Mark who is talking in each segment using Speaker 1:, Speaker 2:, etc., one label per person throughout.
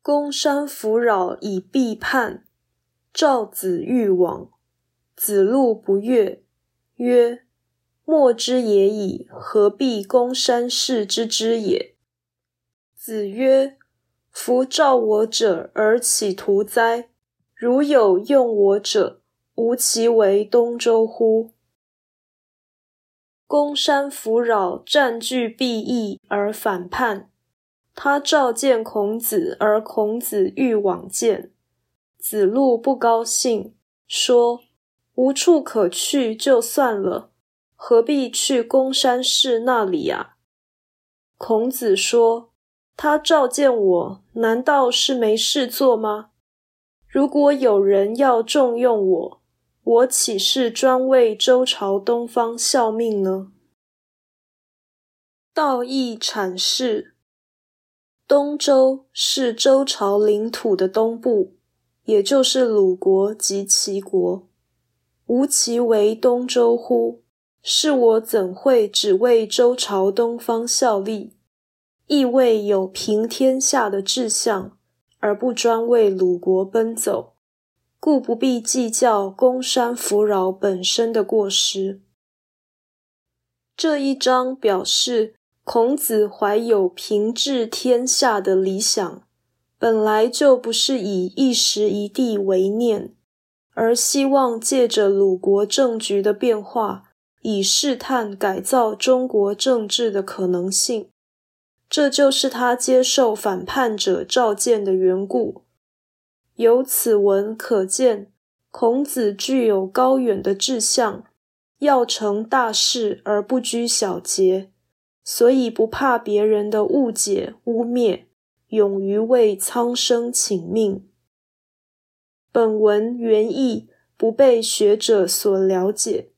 Speaker 1: 公山弗扰以避叛，赵子欲往，子路不悦，曰：“莫之也已，何必公山氏之之也？”子曰：“夫召我者而岂徒哉？如有用我者，吾其为东周乎？”公山弗扰占据必邑而反叛。他召见孔子，而孔子欲往见。子路不高兴，说：“无处可去，就算了，何必去公山氏那里呀？”孔子说：“他召见我，难道是没事做吗？如果有人要重用我，我岂是专为周朝东方效命呢？”道义阐释。东周是周朝领土的东部，也就是鲁国及齐国。吾其为东周乎？是我怎会只为周朝东方效力？亦未有平天下的志向，而不专为鲁国奔走，故不必计较公山扶扰本身的过失。这一章表示。孔子怀有平治天下的理想，本来就不是以一时一地为念，而希望借着鲁国政局的变化，以试探改造中国政治的可能性。这就是他接受反叛者召见的缘故。由此文可见，孔子具有高远的志向，要成大事而不拘小节。所以不怕别人的误解污蔑，勇于为苍生请命。本文原意不被学者所了解。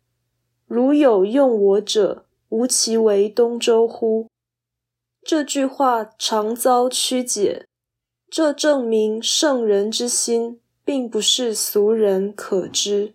Speaker 1: 如有用我者，吾其为东周乎？这句话常遭曲解，这证明圣人之心并不是俗人可知。